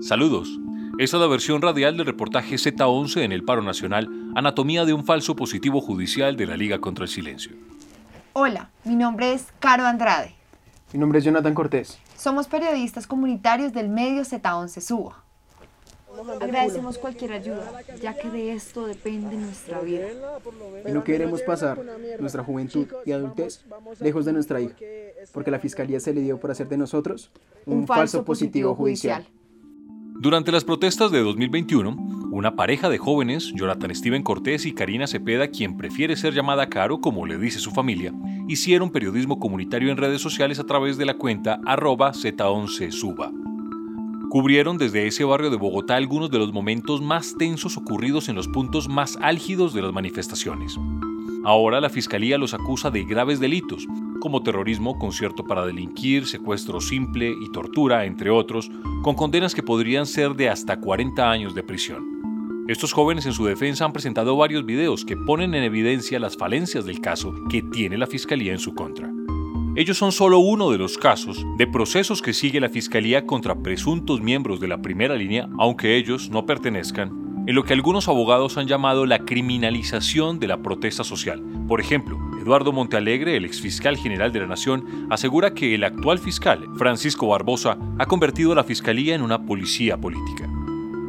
Saludos. Esta es la versión radial del reportaje Z11 en el paro nacional, Anatomía de un falso positivo judicial de la Liga contra el Silencio. Hola, mi nombre es Caro Andrade. Mi nombre es Jonathan Cortés. Somos periodistas comunitarios del medio Z11 Suba. Agradecemos cualquier ayuda, ya que de esto depende nuestra vida. Y no queremos pasar nuestra juventud y adultez lejos de nuestra hija, porque la fiscalía se le dio por hacer de nosotros un, falso positivo judicial. Durante las protestas de 2021, una pareja de jóvenes, Jonathan Steven Cortés y Karina Cepeda, quien prefiere ser llamada Caro como le dice su familia, hicieron periodismo comunitario en redes sociales a través de la cuenta arroba Z11Suba. Cubrieron desde ese barrio de Bogotá algunos de los momentos más tensos ocurridos en los puntos más álgidos de las manifestaciones. Ahora la Fiscalía los acusa de graves delitos, como terrorismo, concierto para delinquir, secuestro simple y tortura, entre otros, con condenas que podrían ser de hasta 40 años de prisión. Estos jóvenes en su defensa han presentado varios videos que ponen en evidencia las falencias del caso que tiene la Fiscalía en su contra. Ellos son solo uno de los casos de procesos que sigue la Fiscalía contra presuntos miembros de la primera línea, aunque ellos no pertenezcan en lo que algunos abogados han llamado la criminalización de la protesta social. Por ejemplo, Eduardo Montealegre, el exfiscal general de la Nación, asegura que el actual fiscal, Francisco Barbosa, ha convertido a la Fiscalía en una policía política.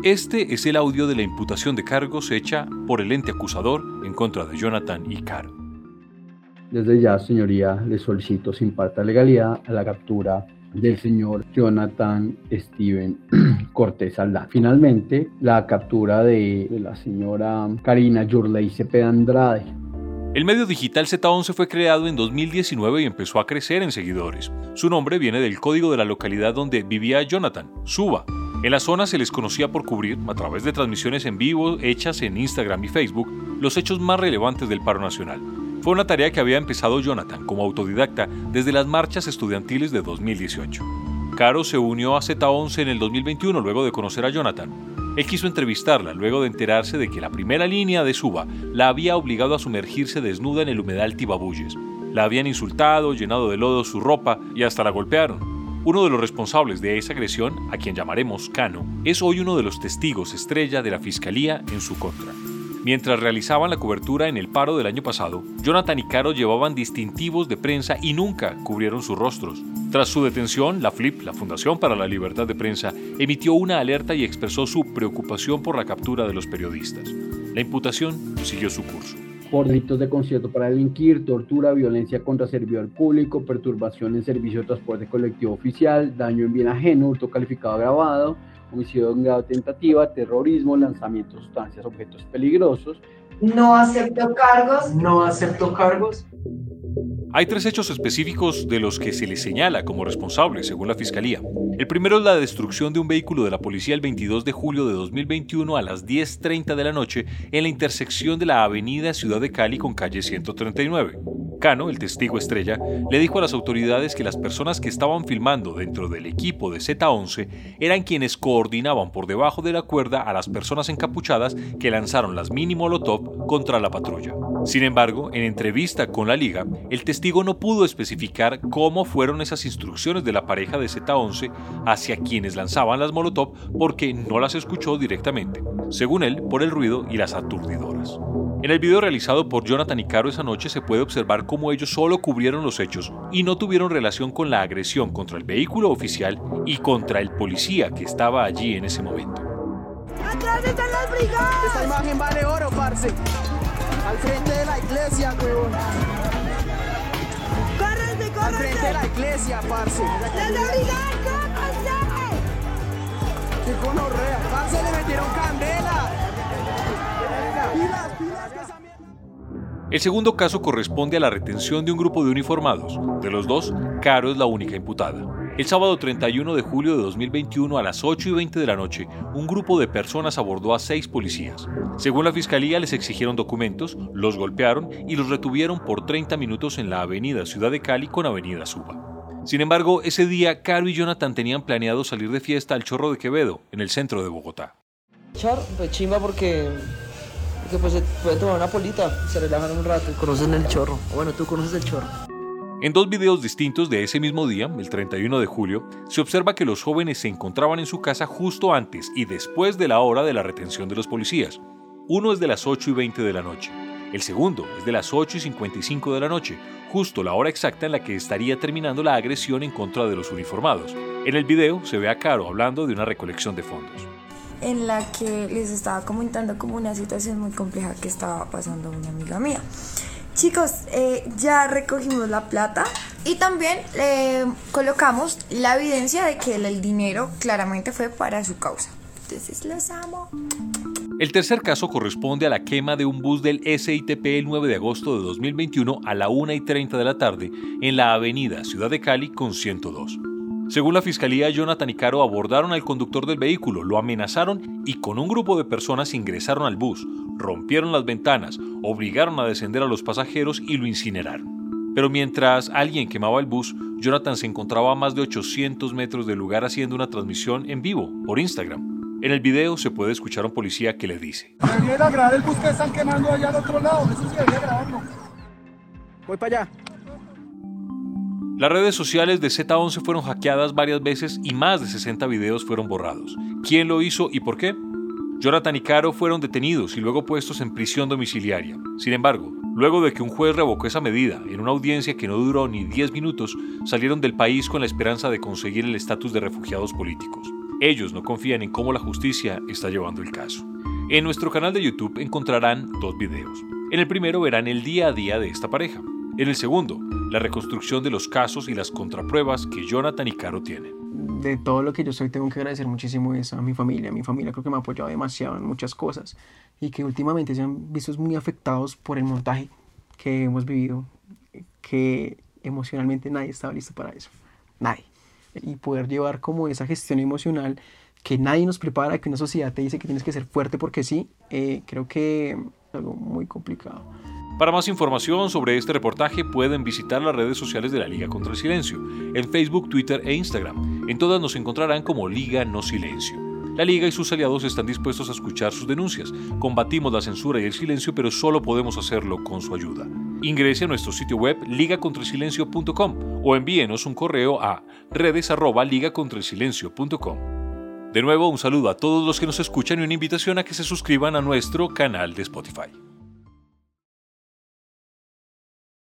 Este es el audio de la imputación de cargos hecha por el ente acusador en contra de Jonathan y. Desde ya, señoría, le solicito sin parte legalidad a la captura del señor Jonathan Steven Cortés Aldán. Finalmente, la captura de, la señora Karina Yurley Cepeda Andrade. El medio digital Z11 fue creado en 2019 y empezó a crecer en seguidores. Su nombre viene del código de la localidad donde vivía Jonathan, Suba. En la zona se les conocía por cubrir, a través de transmisiones en vivo hechas en Instagram y Facebook, los hechos más relevantes del paro nacional. Fue una tarea que había empezado Jonathan como autodidacta desde las marchas estudiantiles de 2018. Caro se unió a Z11 en el 2021 luego de conocer a Jonathan. Él quiso entrevistarla luego de enterarse de que la primera línea de Suba la había obligado a sumergirse desnuda en el humedal Tibabuyes. La habían insultado, llenado de lodo su ropa y hasta la golpearon. Uno de los responsables de esa agresión, a quien llamaremos Cano, es hoy uno de los testigos estrella de la Fiscalía en su contra. Mientras realizaban la cobertura en el paro del año pasado, Jonathan y Caro llevaban distintivos de prensa y nunca cubrieron sus rostros. Tras su detención, la FLIP, la Fundación para la Libertad de Prensa, emitió una alerta y expresó su preocupación por la captura de los periodistas. La imputación siguió su curso por delitos de concierto para delinquir, tortura, violencia contra servidor público, perturbación en servicio de transporte colectivo oficial, daño en bien ajeno, hurto calificado agravado, homicidio en grado de tentativa, terrorismo, lanzamiento de sustancias, objetos peligrosos. No acepto cargos. No acepto cargos. Hay tres hechos específicos de los que se le señala como responsable, según la Fiscalía. El primero es la destrucción de un vehículo de la policía el 22 de julio de 2021 a las 10.30 de la noche en la intersección de la avenida Ciudad de Cali con calle 139. Cano, el testigo estrella, le dijo a las autoridades que las personas que estaban filmando dentro del equipo de Z11 eran quienes coordinaban por debajo de la cuerda a las personas encapuchadas que lanzaron las mini molotov contra la patrulla. Sin embargo, en entrevista con la liga, el testigo no pudo especificar cómo fueron esas instrucciones de la pareja de Z11 hacia quienes lanzaban las molotov porque no las escuchó directamente, según él, por el ruido y las aturdidoras. En el video realizado por Jonathan y Caro esa noche se puede observar cómo ellos solo cubrieron los hechos y no tuvieron relación con la agresión contra el vehículo oficial y contra el policía que estaba allí en ese momento. ¡Atrás están las brigadas! Esta imagen vale oro, parce. Al frente de la iglesia, huevón. ¡Córrense, córrense! Al frente de la iglesia, parce. ¡Las de brigada, córrense! ¡Qué gonorrea! ¡Parce, le metieron candela! El segundo caso corresponde a la retención de un grupo de uniformados. De los dos, Caro es la única imputada. El sábado 31 de julio de 2021 a las 8 y 20 de la noche, un grupo de personas abordó a seis policías. Según la fiscalía, les exigieron documentos, los golpearon y los retuvieron por 30 minutos en la avenida Ciudad de Cali con avenida Suba. Sin embargo, ese día, Caro y Jonathan tenían planeado salir de fiesta al Chorro de Quevedo, en el centro de Bogotá. Char, pues chimba porque que pues se pueden tomar una polita, se relajan un rato. Conocen el chorro. Bueno, tú conoces el chorro. En dos videos distintos de ese mismo día, el 31 de julio, se observa que los jóvenes se encontraban en su casa justo antes y después de la hora de la retención de los policías. Uno es de las 8 y 20 de la noche. El segundo es de las 8 y 55 de la noche, justo la hora exacta en la que estaría terminando la agresión en contra de los uniformados. En el video se ve a Caro hablando de una recolección de fondos. En la que les estaba comentando como una situación muy compleja que estaba pasando una amiga mía. Chicos, eh, ya recogimos la plata y también eh, colocamos la evidencia de que el dinero claramente fue para su causa. Entonces los amo. El tercer caso corresponde a la quema de un bus del SITP el 9 de agosto de 2021 a la 1 y 30 de la tarde en la avenida Ciudad de Cali con 102. Según la fiscalía, Jonathan y Caro abordaron al conductor del vehículo, lo amenazaron y con un grupo de personas ingresaron al bus, rompieron las ventanas, obligaron a descender a los pasajeros y lo incineraron. Pero mientras alguien quemaba el bus, Jonathan se encontraba a más de 800 metros del lugar haciendo una transmisión en vivo por Instagram. En el video se puede escuchar a un policía que le dice: Debería grabar el bus que están quemando allá al otro lado, eso sí debería grabarlo. Voy para allá. Las redes sociales de Z11 fueron hackeadas varias veces y más de 60 videos fueron borrados. ¿Quién lo hizo y por qué? Jonathan y Caro fueron detenidos y luego puestos en prisión domiciliaria. Sin embargo, luego de que un juez revocó esa medida en una audiencia que no duró ni 10 minutos, salieron del país con la esperanza de conseguir el estatus de refugiados políticos. Ellos no confían en cómo la justicia está llevando el caso. En nuestro canal de YouTube encontrarán dos videos. En el primero verán el día a día de esta pareja. En el segundo, la reconstrucción de los casos y las contrapruebas que Jonathan y Caro tienen. De todo lo que yo soy, tengo que agradecer muchísimo eso a mi familia. Mi familia creo que me ha apoyado demasiado en muchas cosas y que últimamente se han visto muy afectados por el montaje que hemos vivido, que emocionalmente nadie estaba listo para eso. Nadie. Y poder llevar como esa gestión emocional que nadie nos prepara, que una sociedad te dice que tienes que ser fuerte porque sí, eh, creo que es algo muy complicado. Para más información sobre este reportaje pueden visitar las redes sociales de la Liga contra el Silencio, en Facebook, Twitter e Instagram. En todas nos encontrarán como Liga No Silencio. La Liga y sus aliados están dispuestos a escuchar sus denuncias. Combatimos la censura y el silencio, pero solo podemos hacerlo con su ayuda. Ingrese a nuestro sitio web ligacontrasilencio.com o envíenos un correo a redes@ligacontrasilencio.com. De nuevo, un saludo a todos los que nos escuchan y una invitación a que se suscriban a nuestro canal de Spotify.